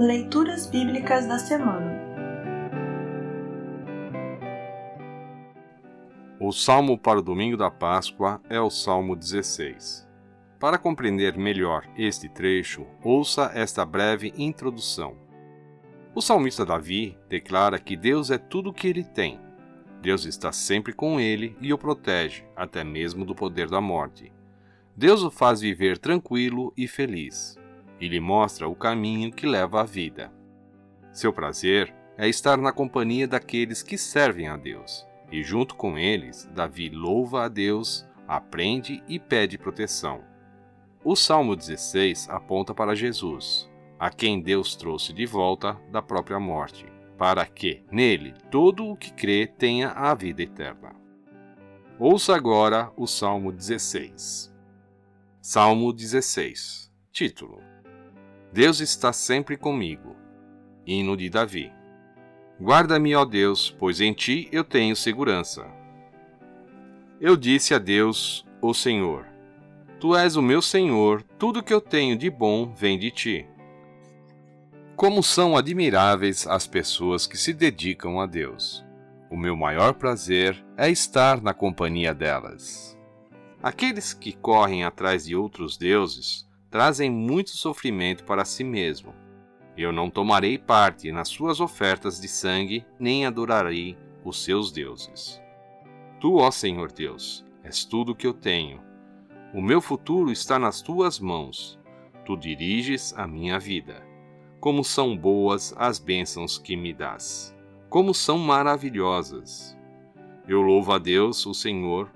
Leituras Bíblicas da Semana O salmo para o domingo da Páscoa é o Salmo 16. Para compreender melhor este trecho, ouça esta breve introdução. O salmista Davi declara que Deus é tudo o que ele tem. Deus está sempre com ele e o protege, até mesmo do poder da morte. Deus o faz viver tranquilo e feliz e lhe mostra o caminho que leva à vida. Seu prazer é estar na companhia daqueles que servem a Deus, e junto com eles, Davi louva a Deus, aprende e pede proteção. O Salmo 16 aponta para Jesus, a quem Deus trouxe de volta da própria morte, para que, nele, todo o que crê tenha a vida eterna. Ouça agora o Salmo 16. Salmo 16 Título Deus está sempre comigo. Hino de Davi. Guarda-me, ó Deus, pois em ti eu tenho segurança. Eu disse a Deus, o Senhor: Tu és o meu Senhor, tudo que eu tenho de bom vem de ti. Como são admiráveis as pessoas que se dedicam a Deus. O meu maior prazer é estar na companhia delas. Aqueles que correm atrás de outros deuses trazem muito sofrimento para si mesmo. Eu não tomarei parte nas suas ofertas de sangue, nem adorarei os seus deuses. Tu, ó Senhor Deus, és tudo o que eu tenho. O meu futuro está nas tuas mãos. Tu diriges a minha vida. Como são boas as bênçãos que me dás. Como são maravilhosas. Eu louvo a Deus, o Senhor,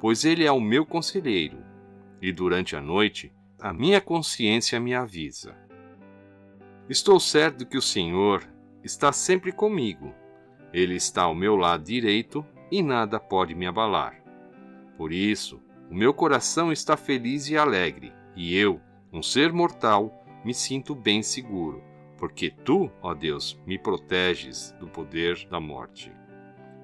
pois Ele é o meu conselheiro, e durante a noite a minha consciência me avisa. Estou certo que o Senhor está sempre comigo. Ele está ao meu lado direito e nada pode me abalar. Por isso, o meu coração está feliz e alegre, e eu, um ser mortal, me sinto bem seguro, porque tu, ó Deus, me proteges do poder da morte.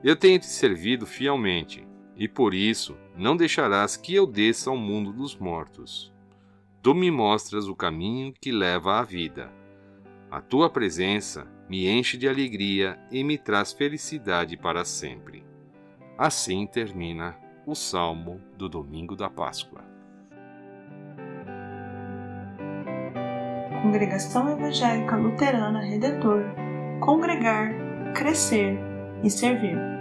Eu tenho te servido fielmente, e por isso não deixarás que eu desça ao mundo dos mortos. Tu me mostras o caminho que leva à vida. A tua presença me enche de alegria e me traz felicidade para sempre. Assim termina o Salmo do Domingo da Páscoa. Congregação Evangélica Luterana Redentor Congregar, Crescer e Servir.